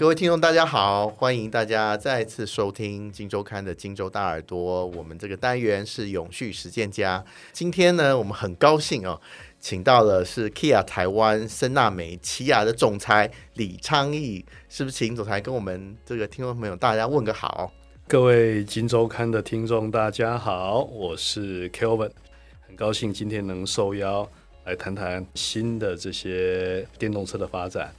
各位听众，大家好，欢迎大家再次收听《金周刊》的《金周大耳朵》。我们这个单元是永续实践家。今天呢，我们很高兴哦，请到了是 Kia 台湾森纳美起亚的总裁李昌义，是不是？请总裁跟我们这个听众朋友大家问个好。各位《金周刊》的听众，大家好，我是 Kelvin，很高兴今天能受邀来谈谈新的这些电动车的发展。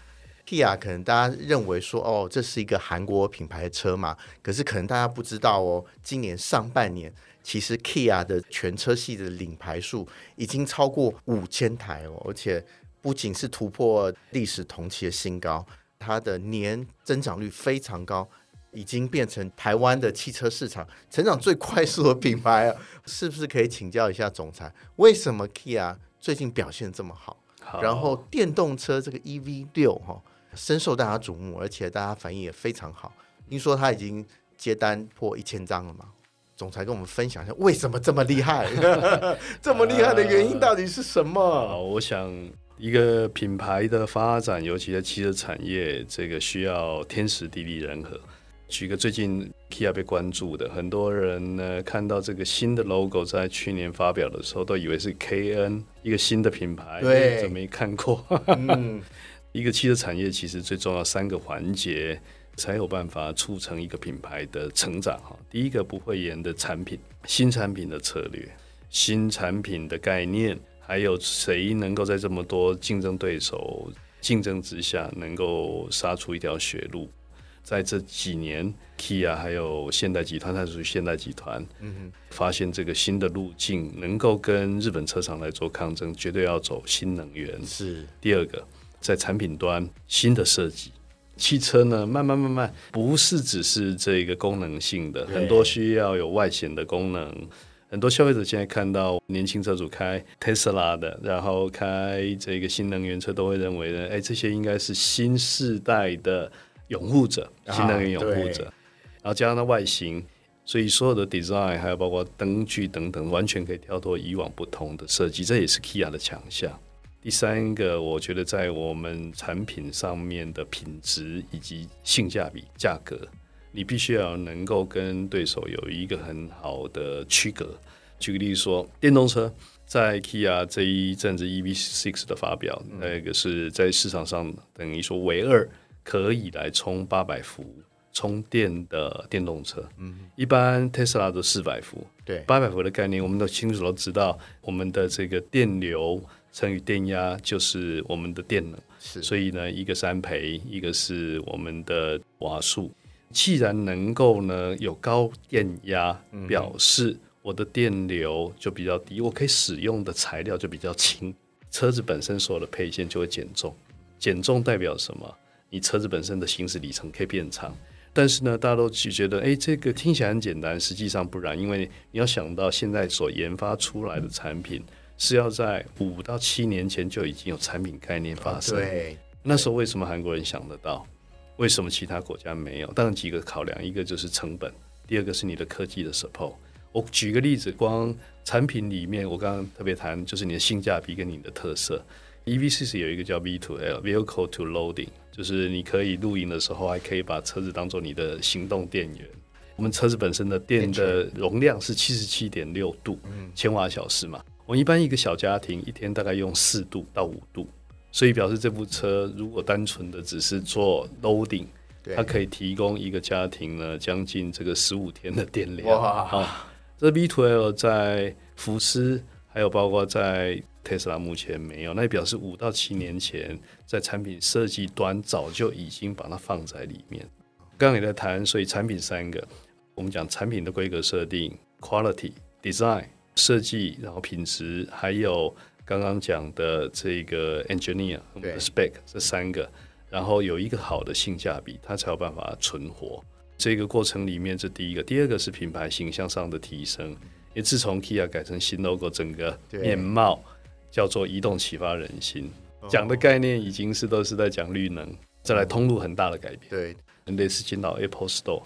Kia 可能大家认为说哦，这是一个韩国品牌的车嘛，可是可能大家不知道哦，今年上半年其实 Kia 的全车系的领牌数已经超过五千台哦，而且不仅是突破历史同期的新高，它的年增长率非常高，已经变成台湾的汽车市场成长最快速的品牌了！是不是可以请教一下总裁，为什么 Kia 最近表现这么好？好，然后电动车这个 EV 六哈。深受大家瞩目，而且大家反应也非常好。听说他已经接单破一千张了嘛？总裁跟我们分享一下，为什么这么厉害？这么厉害的原因到底是什么？呃，我想，一个品牌的发展，尤其在汽车产业，这个需要天时地利人和。举个最近 Kia 被关注的，很多人呢看到这个新的 logo 在去年发表的时候，都以为是 KN 一个新的品牌，对，怎么没看过？嗯 一个汽车产业其实最重要三个环节，才有办法促成一个品牌的成长哈。第一个不会延的产品，新产品的策略，新产品的概念，还有谁能够在这么多竞争对手竞争之下，能够杀出一条血路。在这几年，Kia 还有现代集团，它属于现代集团，嗯哼，发现这个新的路径，能够跟日本车厂来做抗争，绝对要走新能源。是第二个。在产品端新的设计，汽车呢，慢慢慢慢不是只是这个功能性的，很多需要有外显的功能。很多消费者现在看到年轻车主开特斯拉的，然后开这个新能源车，都会认为呢，哎，这些应该是新世代的拥护者，新能源拥护者。然后加上它外形，所以所有的 design 还有包括灯具等等，完全可以跳脱以往不同的设计，这也是 Kia 的强项。第三个，我觉得在我们产品上面的品质以及性价比、价格，你必须要能够跟对手有一个很好的区隔。举个例子说，电动车在 Kia 这一阵子 EV6 的发表，嗯、那个是在市场上等于说唯二可以来充八百伏充电的电动车。嗯，一般特斯拉都四百伏，对，八百伏的概念，我们都清楚都知道，我们的这个电流。乘以电压就是我们的电能，是，所以呢，一个是安培，一个是我们的瓦数。既然能够呢有高电压，表示我的电流就比较低，我可以使用的材料就比较轻，车子本身所有的配件就会减重。减重代表什么？你车子本身的行驶里程可以变长。但是呢，大家都只觉得，哎，这个听起来很简单，实际上不然，因为你要想到现在所研发出来的产品。是要在五到七年前就已经有产品概念发生。对，那时候为什么韩国人想得到？为什么其他国家没有？当然几个考量，一个就是成本，第二个是你的科技的 support。我举个例子，光产品里面，我刚刚特别谈就是你的性价比跟你的特色。EV6 有一个叫 V2L（Vehicle to Loading），就是你可以露营的时候还可以把车子当做你的行动电源。我们车子本身的电的容量是七十七点六度千瓦小时嘛。我一般一个小家庭一天大概用四度到五度，所以表示这部车如果单纯的只是做 loading，它可以提供一个家庭呢将近这个十五天的电量。哇！啊，这 V2L 在福斯还有包括在特斯拉目前没有，那也表示五到七年前在产品设计端早就已经把它放在里面。刚刚也在谈，所以产品三个，我们讲产品的规格设定、quality、design。设计，然后品质，还有刚刚讲的这个 engineer、spec 这三个，然后有一个好的性价比，它才有办法存活。这个过程里面，这第一个，第二个是品牌形象上的提升。因为自从 Kia 改成新 logo，整个面貌叫做移动启发人心，讲的概念已经是都是在讲绿能，再来通路很大的改变。对，类似进到 Apple Store，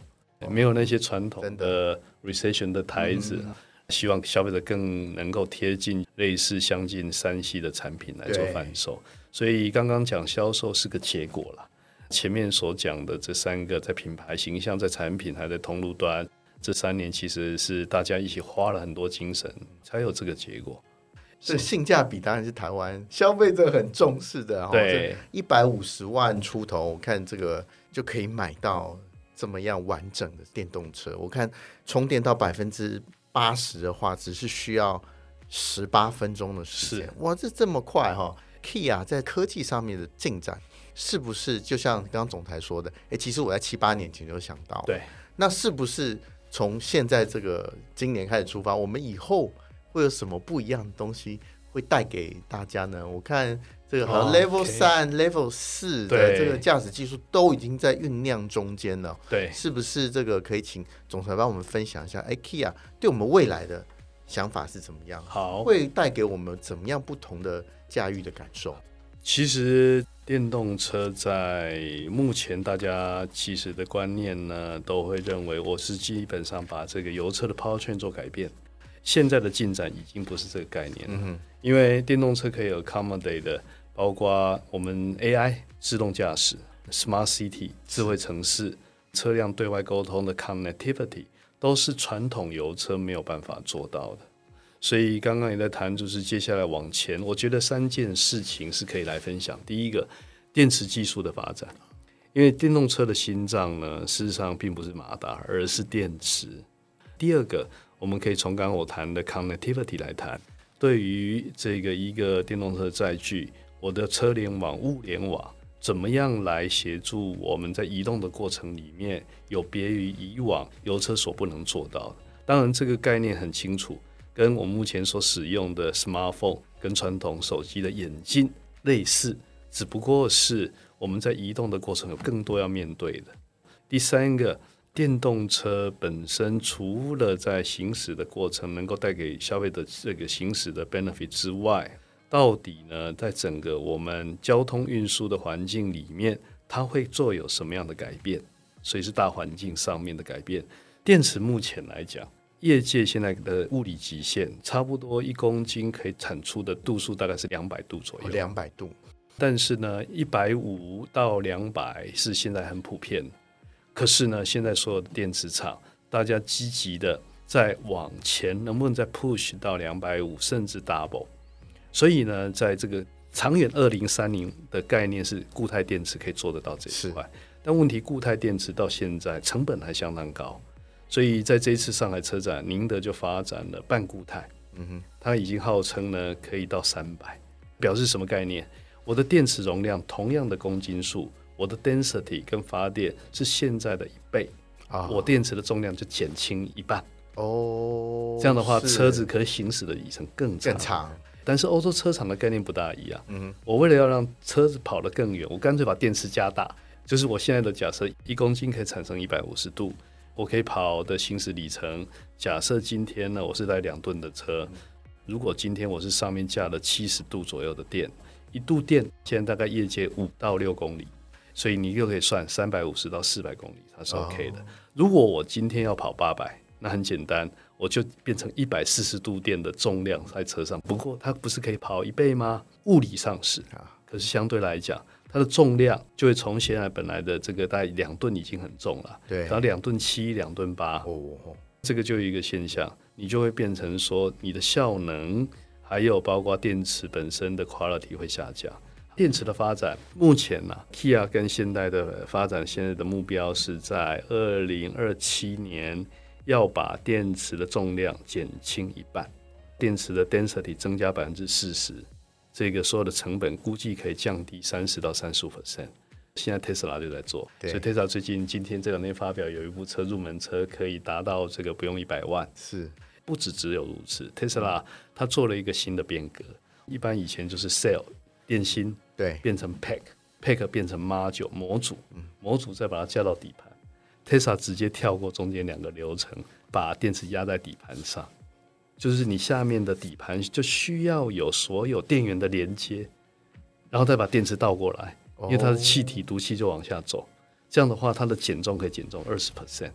没有那些传统的 reception 的台子。希望消费者更能够贴近类似相近三系的产品来做贩售，所以刚刚讲销售是个结果了。前面所讲的这三个，在品牌形象、在产品还在通路端，这三年其实是大家一起花了很多精神，才有这个结果。这性价比当然是台湾消费者很重视的。对，一百五十万出头，我看这个就可以买到这么样完整的电动车。我看充电到百分之八十的话，只是需要十八分钟的时间。哇，这这么快哈！Kia 在科技上面的进展，是不是就像刚刚总裁说的？哎，其实我在七八年前就想到，对，那是不是从现在这个今年开始出发，我们以后？会有什么不一样的东西会带给大家呢？我看这个好像 Level 三、oh, okay. Level 四的这个驾驶技术都已经在酝酿中间了。对，是不是这个可以请总裁帮我们分享一下？哎，Kia 对我们未来的想法是怎么样？好，会带给我们怎么样不同的驾驭的感受？其实电动车在目前大家其实的观念呢，都会认为我是基本上把这个油车的 powertrain 做改变。现在的进展已经不是这个概念了，嗯、因为电动车可以 accommodate 的，包括我们 AI 自动驾驶、Smart City 智慧城市、车辆对外沟通的 connectivity，都是传统油车没有办法做到的。所以刚刚也在谈，就是接下来往前，我觉得三件事情是可以来分享。第一个，电池技术的发展，因为电动车的心脏呢，事实上并不是马达，而是电池。第二个。我们可以从刚刚我谈的 connectivity 来谈，对于这个一个电动车载具，我的车联网、物联网怎么样来协助我们在移动的过程里面，有别于以往油车所不能做到的。当然，这个概念很清楚，跟我目前所使用的 smartphone 跟传统手机的眼镜类似，只不过是我们在移动的过程有更多要面对的。第三个。电动车本身除了在行驶的过程能够带给消费者这个行驶的 benefit 之外，到底呢，在整个我们交通运输的环境里面，它会做有什么样的改变？所以是大环境上面的改变。电池目前来讲，业界现在的物理极限差不多一公斤可以产出的度数大概是两百度左右，两百度。但是呢，一百五到两百是现在很普遍。可是呢，现在所有的电池厂，大家积极的在往前，能不能再 push 到两百五，甚至 double？所以呢，在这个长远二零三零的概念是固态电池可以做得到这一块，但问题固态电池到现在成本还相当高，所以在这一次上海车展，宁德就发展了半固态，嗯哼，它已经号称呢可以到三百，表示什么概念？我的电池容量同样的公斤数。我的 density 跟发电是现在的一倍啊，我电池的重量就减轻一半哦。这样的话，车子可以行驶的里程更长。更长。但是欧洲车厂的概念不大一样。嗯，我为了要让车子跑得更远，我干脆把电池加大。就是我现在的假设，一公斤可以产生一百五十度，我可以跑的行驶里程。假设今天呢，我是带两吨的车，如果今天我是上面加了七十度左右的电，一度电现在大概业界五到六公里。所以你又可以算三百五十到四百公里，它是 OK 的。如果我今天要跑八百，那很简单，我就变成一百四十度电的重量在车上。不过它不是可以跑一倍吗？物理上是啊，可是相对来讲，它的重量就会从现在本来的这个大概两吨已经很重了，对，然后两吨七、两吨八，哦，这个就有一个现象，你就会变成说你的效能还有包括电池本身的 quality 会下降。电池的发展，目前呢、啊，Kia 跟现代的发展，现在的目标是在二零二七年要把电池的重量减轻一半，电池的 density 增加百分之四十，这个所有的成本估计可以降低三十到三十五 percent。现在 Tesla 就在做，所以 Tesla 最近今天这两天发表有一部车入门车可以达到这个不用一百万，是不止只有如此，Tesla 它做了一个新的变革，一般以前就是 cell 电芯。对，变成 pack，pack 变成 module 模组，模组再把它加到底盘。Tesla 直接跳过中间两个流程，把电池压在底盘上，就是你下面的底盘就需要有所有电源的连接，然后再把电池倒过来，因为它的气体毒气就往下走。这样的话，它的减重可以减重二十 percent，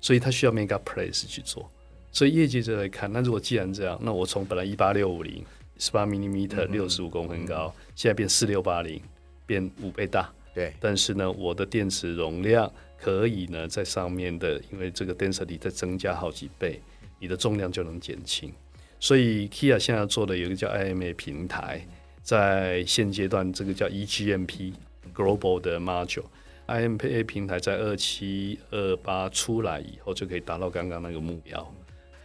所以它需要 mega place 去做。所以业界就来看，那如果既然这样，那我从本来一八六五零。十八 millimeter 六十五公分高，现在变四六八零，变五倍大，对，但是呢，我的电池容量可以呢在上面的，因为这个 density 再增加好几倍，你的重量就能减轻。所以 Kia 现在做的有一个叫 IMA 平台，在现阶段这个叫 eGMP Global 的 Module，IMA 平台在二七二八出来以后就可以达到刚刚那个目标。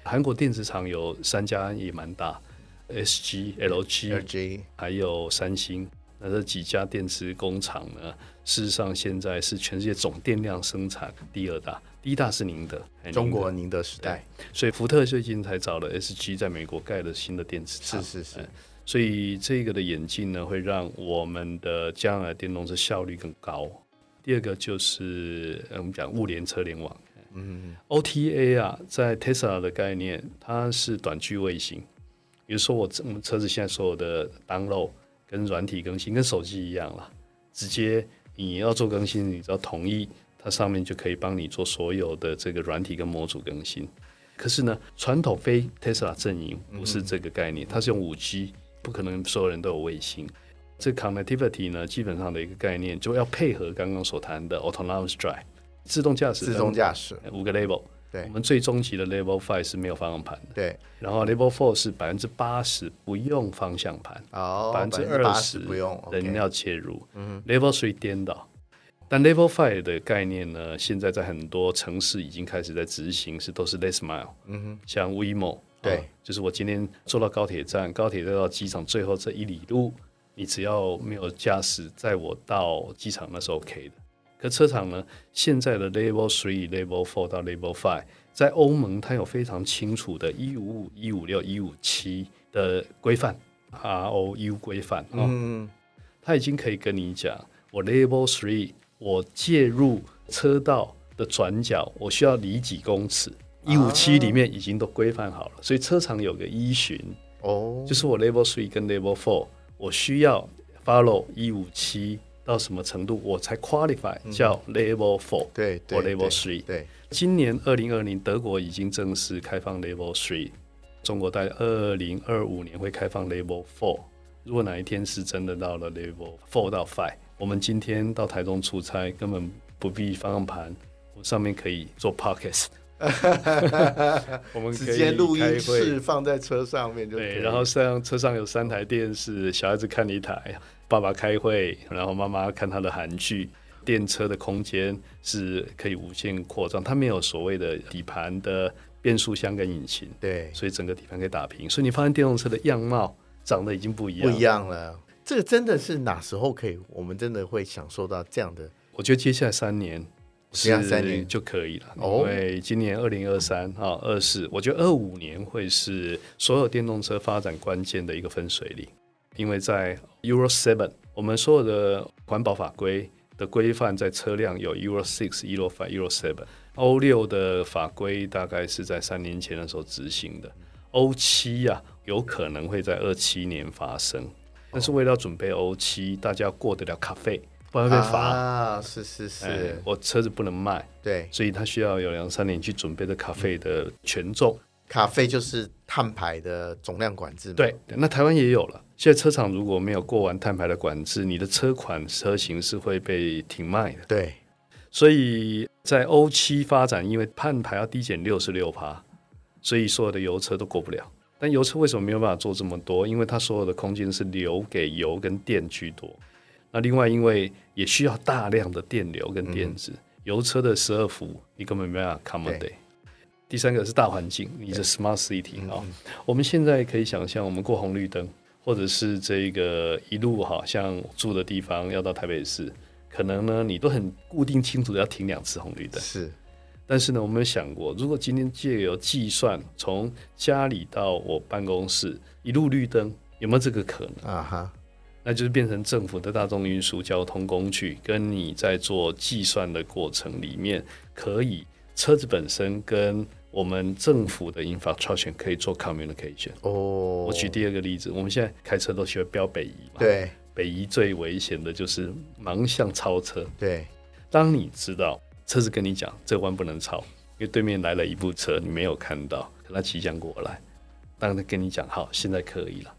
韩国电池厂有三家也蛮大，SG、LG 还有三星。那这几家电池工厂呢，事实上现在是全世界总电量生产第二大，第一大是宁德，中国宁德时代。所以福特最近才找了 SG 在美国盖了新的电池厂。是是是。所以这个的演进呢，会让我们的将来电动车效率更高。第二个就是我们讲物联车联网。嗯，OTA 啊，在 Tesla 的概念，它是短距卫星。比如说我我们车子现在所有的 download。跟软体更新跟手机一样了，直接你要做更新，你只要同意，它上面就可以帮你做所有的这个软体跟模组更新。可是呢，传统非 Tesla 阵营不是这个概念，它是用五 G，不可能所有人都有卫星。这 connectivity 呢，基本上的一个概念就要配合刚刚所谈的 autonomous drive 自动驾驶，自动驾驶五个 level。对，我们最终极的 Level Five 是没有方向盘的。对，然后 Level Four 是百分之八十不用方向盘，哦，百分之二十不用人要切入。嗯，Level Three 颠倒，但 Level Five 的概念呢，现在在很多城市已经开始在执行，是都是 Less Mile。嗯哼，像 WeMo，对、哦，就是我今天坐到高铁站，高铁再到机场最后这一里路，你只要没有驾驶，载我到机场那是 OK 的。可车厂呢，现在的 Level Three、Level Four 到 Level Five，在欧盟它有非常清楚的一五五、一五六、一五七的规范，ROU 规范。嗯，它已经可以跟你讲，我 Level Three，我介入车道的转角，我需要离几公尺，一五七里面已经都规范好了，所以车厂有个依循。哦，就是我 Level Three 跟 Level Four，我需要 follow 一五七。到什么程度我才 qualify 叫 level four，嗯、对，或 level three。对，今年二零二零德国已经正式开放 level three，中国在二零二五年会开放 level four。如果哪一天是真的到了 level four 到 five，我们今天到台中出差根本不必方向盘，我上面可以做 podcast，我们直接录音室放在车上面就，对，然后上车上有三台电视，小孩子看一台。爸爸开会，然后妈妈看他的韩剧。电车的空间是可以无限扩张，它没有所谓的底盘的变速箱跟引擎，对，所以整个底盘可以打平。所以你发现电动车的样貌长得已经不一样，不一样了。这个真的是哪时候可以？我们真的会享受到这样的？我觉得接下来三年，接下来三年就可以了。因为今年二零二三啊二四，我觉得二五年会是所有电动车发展关键的一个分水岭。因为在 Euro Seven，我们所有的环保法规的规范在车辆有 Euro Six、Euro Five、Euro Seven。欧六的法规大概是在三年前的时候执行的，欧七呀有可能会在二七年发生。但是为了准备欧七，大家过得了卡费，不然会被罚啊！是是是、哎，我车子不能卖，对，所以他需要有两三年去准备的卡费的权重。卡费就是碳排的总量管制，对，那台湾也有了。现在车厂如果没有过完碳排的管制，你的车款车型是会被停卖的。对，所以在欧七发展，因为碳排要低减六十六趴，所以所有的油车都过不了。但油车为什么没有办法做这么多？因为它所有的空间是留给油跟电居多。那另外，因为也需要大量的电流跟电子，嗯、油车的十二伏你根本没办法 accommodate。第三个是大环境，你的 smart city 啊、嗯。我们现在可以想象，我们过红绿灯，或者是这个一路哈，像住的地方要到台北市，可能呢你都很固定清楚的要停两次红绿灯。是，但是呢，我们有想过，如果今天借由计算，从家里到我办公室一路绿灯，有没有这个可能啊？哈，那就是变成政府的大众运输交通工具，跟你在做计算的过程里面，可以车子本身跟我们政府的 infrastructure 可以做 communication。哦，我举第二个例子，我们现在开车都喜欢标北移嘛。对，北移最危险的就是盲向超车。对，当你知道车子跟你讲这弯不能超，因为对面来了一部车，你没有看到，可他即将过来。当他跟你讲好，现在可以了，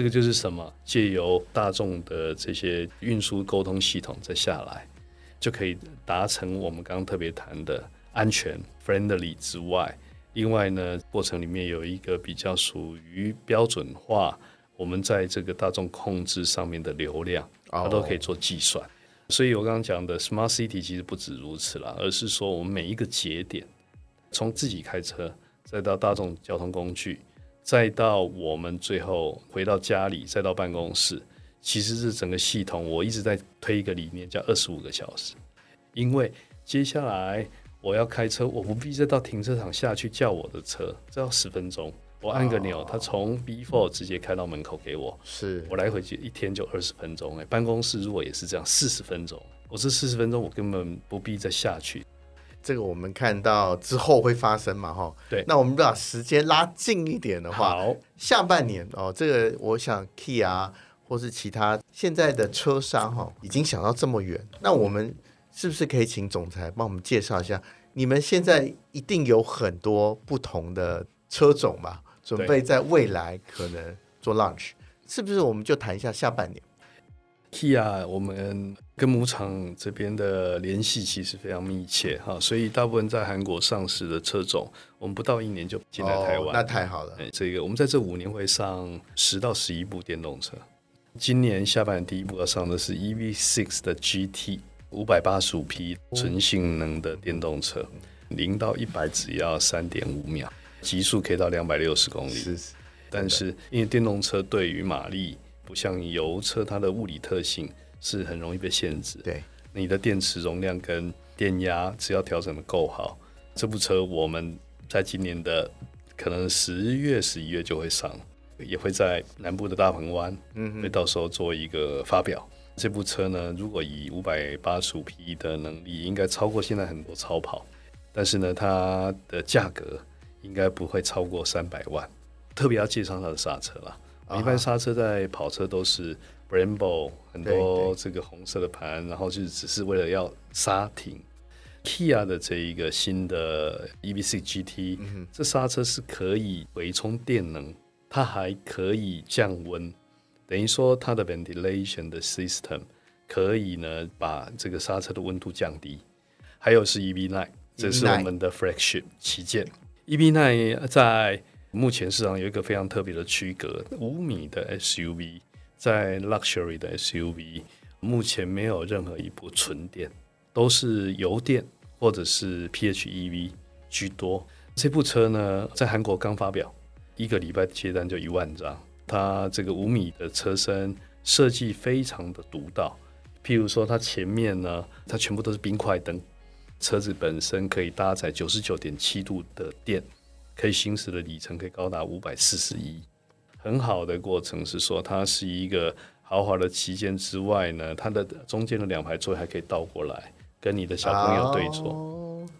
这个就是什么？借由大众的这些运输沟通系统再下来，就可以达成我们刚刚特别谈的安全 （friendly） 之外，另外呢，过程里面有一个比较属于标准化，我们在这个大众控制上面的流量，它都可以做计算。Oh. 所以我刚刚讲的 Smart City 其实不止如此啦，而是说我们每一个节点，从自己开车，再到大众交通工具。再到我们最后回到家里，再到办公室，其实是整个系统。我一直在推一个理念，叫二十五个小时。因为接下来我要开车，我不必再到停车场下去叫我的车，这要十分钟，我按个钮，它从 B4 直接开到门口给我。是我来回去一天就二十分钟。哎，办公室如果也是这样，四十分钟，我这四十分钟我根本不必再下去。这个我们看到之后会发生嘛？哈，对。那我们把时间拉近一点的话，好，下半年哦，这个我想 Key 啊或是其他现在的车商哈，已经想到这么远。那我们是不是可以请总裁帮我们介绍一下？你们现在一定有很多不同的车种嘛？准备在未来可能做 launch，是不是？我们就谈一下下半年。Kia，我们跟母厂这边的联系其实非常密切哈，所以大部分在韩国上市的车种，我们不到一年就进来台湾。哦，那太好了。这个我们在这五年会上十到十一部电动车，今年下半年第一部要上的是 EV6 的 GT，五百八十五匹纯性能的电动车，零到一百只要三点五秒，极速可以到两百六十公里。是，但是因为电动车对于马力。不像油车，它的物理特性是很容易被限制。对，你的电池容量跟电压，只要调整的够好，这部车我们在今年的可能十月、十一月就会上，也会在南部的大鹏湾，嗯，会到时候做一个发表。这部车呢，如果以五百八十五匹的能力，应该超过现在很多超跑，但是呢，它的价格应该不会超过三百万。特别要介绍它的刹车啦。一般刹车在跑车都是 Brembo，很多这个红色的盘，然后就只是为了要刹停。Kia 的这一个新的 EV6 GT，嗯，这刹车是可以回充电能，它还可以降温，等于说它的 ventilation 的 system 可以呢把这个刹车的温度降低。还有是 EV9，这是我们的 flagship 旗舰。EV9 在目前市场有一个非常特别的区隔，五米的 SUV，在 luxury 的 SUV，目前没有任何一部纯电，都是油电或者是 PHEV 居多。这部车呢，在韩国刚发表，一个礼拜接单就一万张。它这个五米的车身设计非常的独到，譬如说它前面呢，它全部都是冰块灯，车子本身可以搭载九十九点七度的电。可以行驶的里程可以高达五百四十一，很好的过程是说它是一个豪华的旗舰之外呢，它的中间的两排座位还可以倒过来跟你的小朋友对坐。Oh.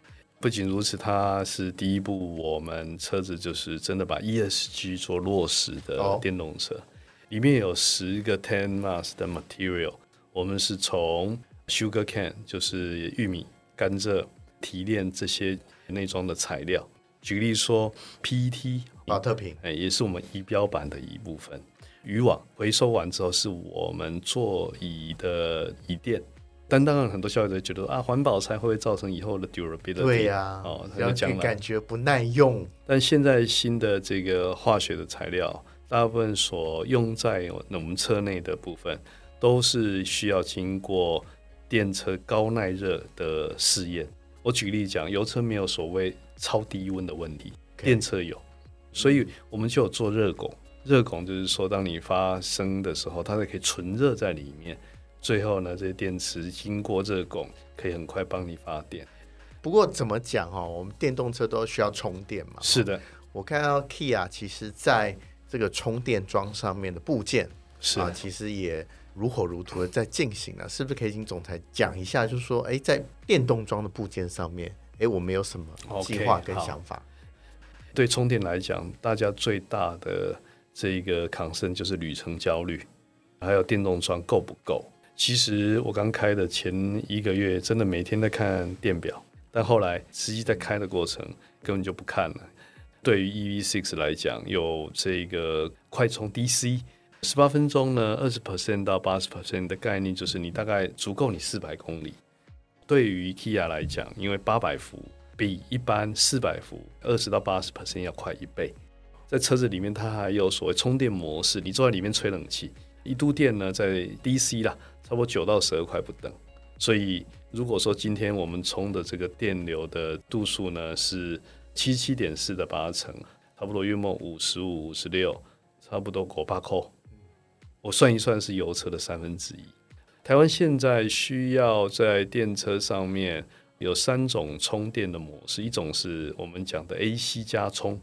不仅如此，它是第一部我们车子就是真的把 ESG 做落实的电动车，oh. 里面有十个 ten mass 的 material，我们是从 sugar cane 就是玉米、甘蔗提炼这些内装的材料。举例说，PET 保特瓶，哎，也是我们仪表板的一部分。渔网回收完之后，是我们座椅的椅垫。但当然，很多消费者觉得啊，环保才会造成以后的 durability？对呀、啊，哦，他就讲了，感觉不耐用。但现在新的这个化学的材料，大部分所用在我们车内的部分，都是需要经过电车高耐热的试验。我举例讲，油车没有所谓。超低温的问题.电车有，所以我们就有做热拱。热拱就是说，当你发生的时候，它可以存热在里面。最后呢，这些电池经过热拱，可以很快帮你发电。不过怎么讲哈，我们电动车都需要充电嘛。是的，我看到 Kia 其实在这个充电桩上面的部件是啊，其实也如火如荼的在进行了。是不是可以请总裁讲一下，就是说，哎，在电动桩的部件上面？哎，我没有什么计划跟想法。Okay, 对充电来讲，大家最大的这一个 concern 就是旅程焦虑，还有电动桩够不够？其实我刚开的前一个月，真的每天在看电表，但后来实际在开的过程根本就不看了。对于 EV6 来讲，有这个快充 DC，十八分钟呢，二十 percent 到八十 percent 的概念就是你大概足够你四百公里。对于 Kia 来讲，因为八百伏比一般四百伏二十到八十 percent 要快一倍。在车子里面，它还有所谓充电模式，你坐在里面吹冷气，一度电呢在 DC 啦，差不多九到十二块不等。所以如果说今天我们充的这个电流的度数呢是七七点四的八成，差不多约莫五十五、五十六，差不多过八扣。我算一算是油车的三分之一。台湾现在需要在电车上面有三种充电的模式，一种是我们讲的 AC 加充，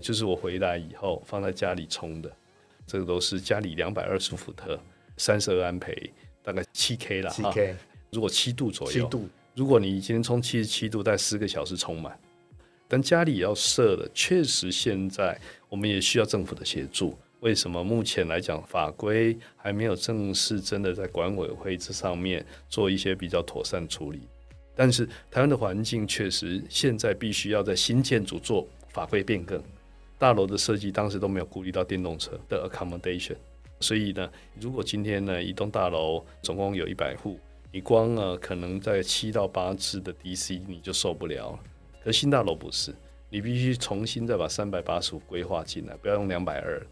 就是我回来以后放在家里充的，这个都是家里两百二十伏特，三十二安培，大概七 K 了。七 K，如果七度左右，七度，如果你今天充七十七度，在四个小时充满。但家里要设的，确实现在我们也需要政府的协助。为什么目前来讲法规还没有正式真的在管委会这上面做一些比较妥善处理？但是台湾的环境确实现在必须要在新建筑做法规变更，大楼的设计当时都没有顾虑到电动车的 accommodation，所以呢，如果今天呢一栋大楼总共有一百户，你光呢可能在七到八支的 DC 你就受不了了，可新大楼不是，你必须重新再把三百八十五规划进来，不要用两百二。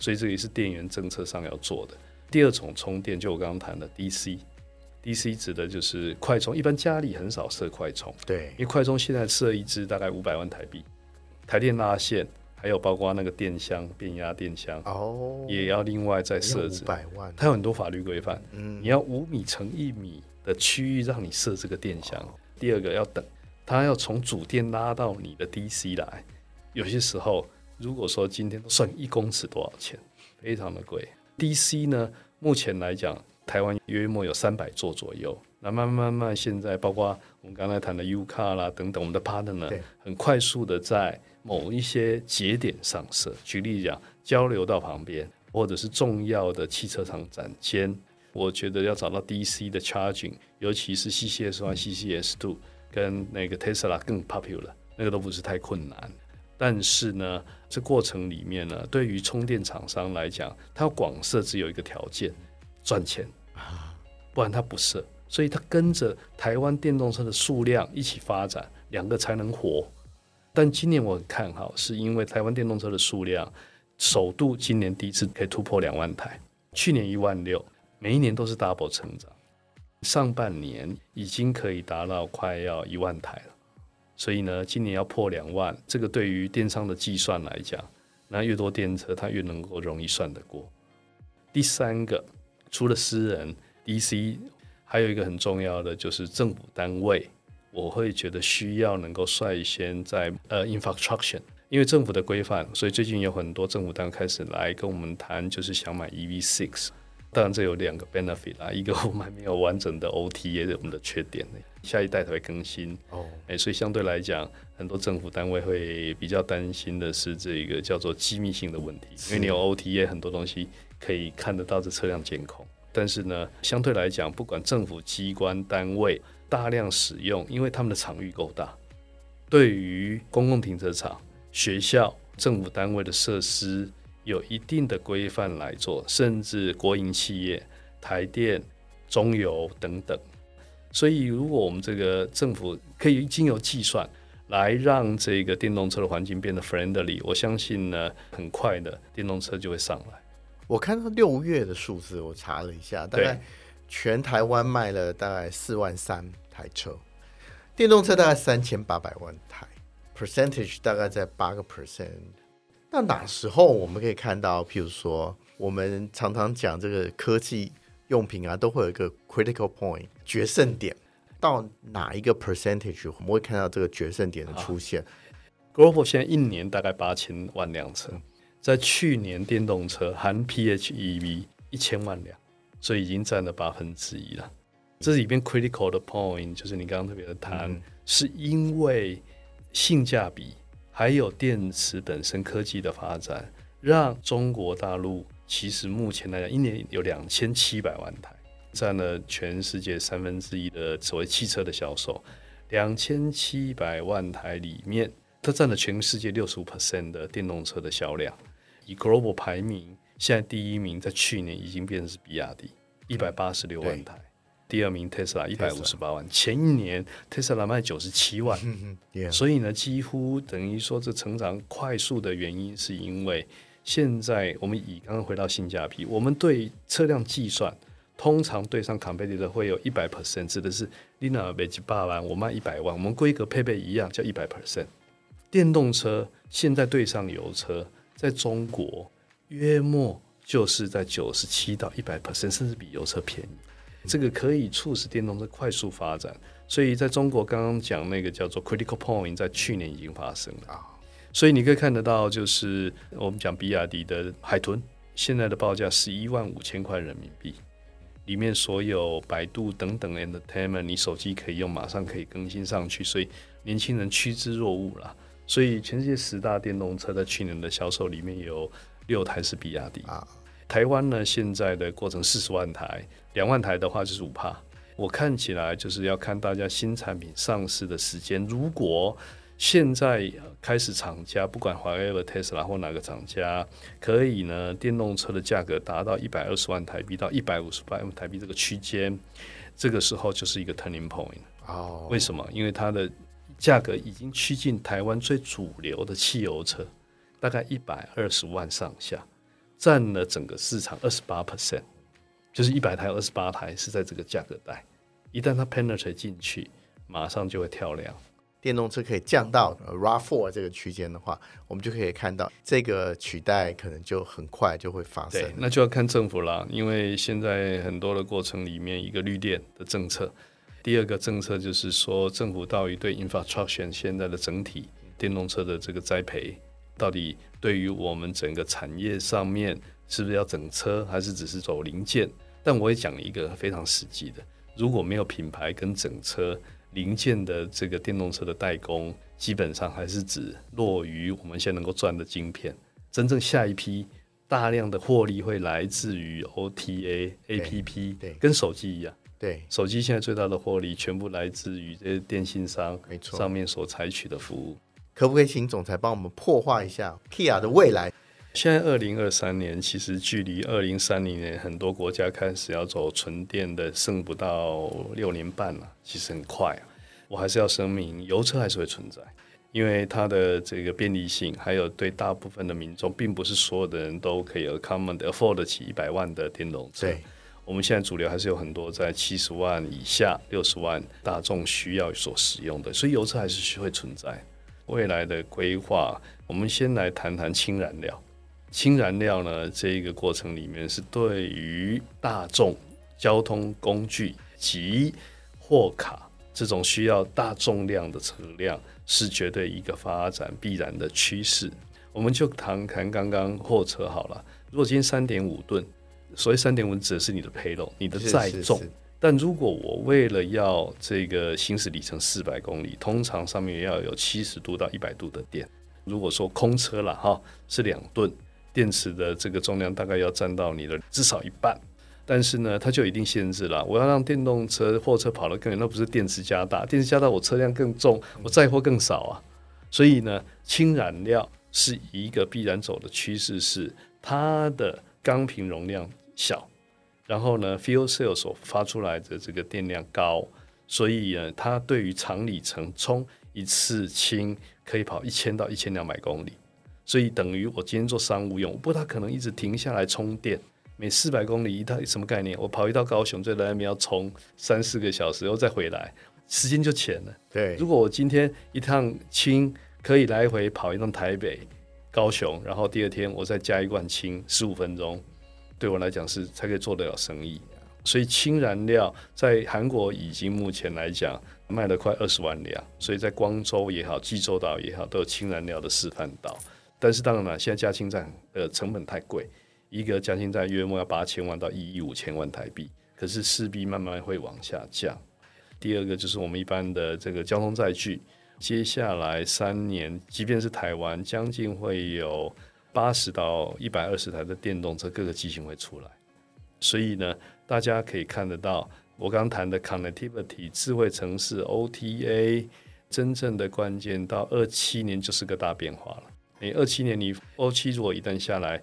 所以这也是电源政策上要做的。第二种充电，就我刚刚谈的 DC，DC 指的就是快充。一般家里很少设快充，对，因为快充现在设一支大概五百万台币，台电拉线，还有包括那个电箱、变压电箱，哦，也要另外再设置。五百万，它有很多法律规范。嗯，你要五米乘一米的区域让你设这个电箱。哦，第二个要等，它要从主电拉到你的 DC 来，有些时候。如果说今天算一公尺多少钱，非常的贵。DC 呢，目前来讲，台湾约莫有三百座左右。那慢慢慢，现在包括我们刚才谈的 U-Car 啦等等，我们的 partner 呢，很快速的在某一些节点上设。举例讲，交流道旁边，或者是重要的汽车厂展间，我觉得要找到 DC 的 charging，尤其是 CCS One、CCS Two 跟那个 Tesla 更 popular，那个都不是太困难。但是呢，这过程里面呢，对于充电厂商来讲，它要广设只有一个条件，赚钱啊，不然它不设。所以它跟着台湾电动车的数量一起发展，两个才能活。但今年我很看好，是因为台湾电动车的数量首度今年第一次可以突破两万台，去年一万六，每一年都是 double 成长，上半年已经可以达到快要一万台了。所以呢，今年要破两万，这个对于电商的计算来讲，那越多电车，它越能够容易算得过。第三个，除了私人 DC，还有一个很重要的就是政府单位，我会觉得需要能够率先在呃 infrastructure，因为政府的规范，所以最近有很多政府单位开始来跟我们谈，就是想买 EV six。当然，这有两个 benefit 啦，一个我们还没有完整的 OTA，我们的缺点呢，下一代才会更新。哦，哎，所以相对来讲，很多政府单位会比较担心的是这个叫做机密性的问题，因为你有 OTA，很多东西可以看得到这车辆监控，但是呢，相对来讲，不管政府机关单位大量使用，因为他们的场域够大，对于公共停车场、学校、政府单位的设施。有一定的规范来做，甚至国营企业、台电、中油等等。所以，如果我们这个政府可以经由计算来让这个电动车的环境变得 friendly，我相信呢，很快的电动车就会上来。我看到六月的数字，我查了一下，大概全台湾卖了大概四万三台车，电动车大概三千八百万台，percentage 大概在八个 percent。那哪时候我们可以看到，譬如说，我们常常讲这个科技用品啊，都会有一个 critical point 决胜点，到哪一个 percentage 我们会看到这个决胜点的出现。Global 现在一年大概八千万辆车，在去年电动车含 PHEV 一千万辆，所以已经占了八分之一了。这里边 critical 的 point 就是你刚刚特别的谈，嗯、是因为性价比。还有电池本身科技的发展，让中国大陆其实目前来讲，一年有两千七百万台，占了全世界三分之一的所谓汽车的销售。两千七百万台里面，它占了全世界六十五 percent 的电动车的销量。以 global 排名，现在第一名在去年已经变成是比亚迪，一百八十六万台。第二名特斯拉一百五十八万，前一年特斯拉卖九十七万 所以呢，几乎等于说这成长快速的原因，是因为现在我们以刚刚回到性价比，我们对车辆计算，通常对上 competitor 会有一百 percent，指的是你那卖几百万，我卖一百万，我们规格配备一样，叫一百 percent。电动车现在对上油车，在中国约莫就是在九十七到一百 percent，甚至比油车便宜。这个可以促使电动车快速发展，所以在中国刚刚讲那个叫做 critical point，在去年已经发生了啊。所以你可以看得到，就是我们讲比亚迪的海豚，现在的报价是一万五千块人民币，里面所有百度等等 entertainment，你手机可以用，马上可以更新上去，所以年轻人趋之若鹜了。所以全世界十大电动车在去年的销售里面有六台是比亚迪啊。台湾呢，现在的过程四十万台，两万台的话就是五趴。我看起来就是要看大家新产品上市的时间。如果现在开始厂家，不管华为、特斯拉或哪个厂家，可以呢，电动车的价格达到一百二十万台币到一百五十万台币这个区间，这个时候就是一个 turning point。哦，为什么？因为它的价格已经趋近台湾最主流的汽油车，大概一百二十万上下。占了整个市场二十八 percent，就是一百台有二十八台是在这个价格带。一旦它 penetrate 进去，马上就会跳量。电动车可以降到 RAV4 这个区间的话，我们就可以看到这个取代可能就很快就会发生。那就要看政府了，因为现在很多的过程里面，一个绿电的政策，第二个政策就是说政府到底对 infrastructure 现在的整体电动车的这个栽培。到底对于我们整个产业上面是不是要整车，还是只是走零件？但我也讲一个非常实际的，如果没有品牌跟整车零件的这个电动车的代工，基本上还是只落于我们现在能够赚的晶片。真正下一批大量的获利会来自于 OTA、APP，对，跟手机一样。对，手机现在最大的获利全部来自于这些电信商，没错，上面所采取的服务。可不可以请总裁帮我们破坏一下 Kia 的未来？现在二零二三年，其实距离二零三零年，很多国家开始要走纯电的，剩不到六年半了，其实很快啊。我还是要声明，油车还是会存在，因为它的这个便利性，还有对大部分的民众，并不是所有的人都可以 accommodate afford 得起一百万的电动车。对，我们现在主流还是有很多在七十万以下、六十万大众需要所使用的，所以油车还是会存在。未来的规划，我们先来谈谈氢燃料。氢燃料呢，这一个过程里面是对于大众交通工具及货卡这种需要大重量的车辆，是绝对一个发展必然的趋势。我们就谈谈刚刚货车好了。如果今天三点五吨，所以三点五指的是你的 payload，你的载重。但如果我为了要这个行驶里程四百公里，通常上面要有七十度到一百度的电。如果说空车了哈，是两吨，电池的这个重量大概要占到你的至少一半。但是呢，它就一定限制了。我要让电动车货车跑得更远，那不是电池加大，电池加大我车辆更重，我载货更少啊。所以呢，氢燃料是一个必然走的趋势，是它的钢瓶容量小。然后呢，fuel cell 所发出来的这个电量高，所以呢，它对于长里程充一次氢可以跑一千到一千两百公里，所以等于我今天做商务用，不过它可能一直停下来充电，每四百公里一趟，什么概念？我跑一到高雄，在那边要充三四个小时，然后再回来，时间就浅了。对，如果我今天一趟氢可以来回跑一趟台北、高雄，然后第二天我再加一罐氢，十五分钟。对我来讲是才可以做得了生意，所以氢燃料在韩国已经目前来讲卖了快二十万辆，所以在光州也好、济州岛也好都有氢燃料的示范岛。但是当然了，现在加氢站呃成本太贵，一个加氢站约莫要八千万到一亿五千万台币，可是势必慢慢会往下降。第二个就是我们一般的这个交通载具，接下来三年，即便是台湾，将近会有。八十到一百二十台的电动车，各个机型会出来，所以呢，大家可以看得到，我刚谈的 connectivity 智慧城市 OTA，真正的关键到二七年就是个大变化了。你二七年你欧七如果一旦下来，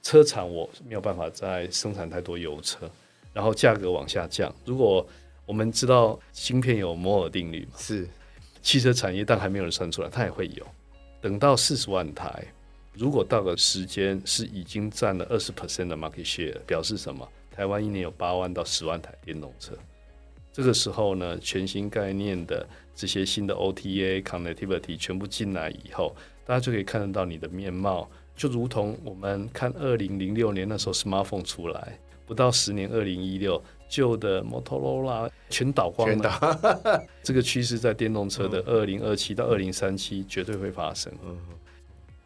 车厂我没有办法再生产太多油车，然后价格往下降。如果我们知道芯片有摩尔定律嘛，是汽车产业，但还没有人算出来，它也会有。等到四十万台，如果到个时间是已经占了二十 percent 的 market share，表示什么？台湾一年有八万到十万台电动车。这个时候呢，全新概念的这些新的 OTA connectivity 全部进来以后，大家就可以看得到你的面貌，就如同我们看二零零六年那时候 smartphone 出来，不到十年，二零一六。旧的摩托罗拉全倒光了，这个趋势在电动车的二零二七到二零三七绝对会发生。嗯，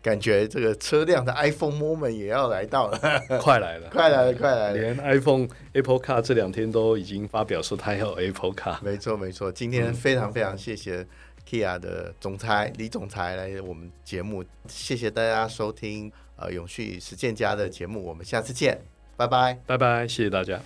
感觉这个车辆的 iPhone moment 也要来到了，快来了，快来了，快来了！连 iPhone Apple Car 这两天都已经发表说它要 Apple Car。没错，没错。今天非常非常谢谢 Kia 的总裁李总裁来我们节目，谢谢大家收听呃永续实践家的节目，我们下次见，拜拜，拜拜，谢谢大家。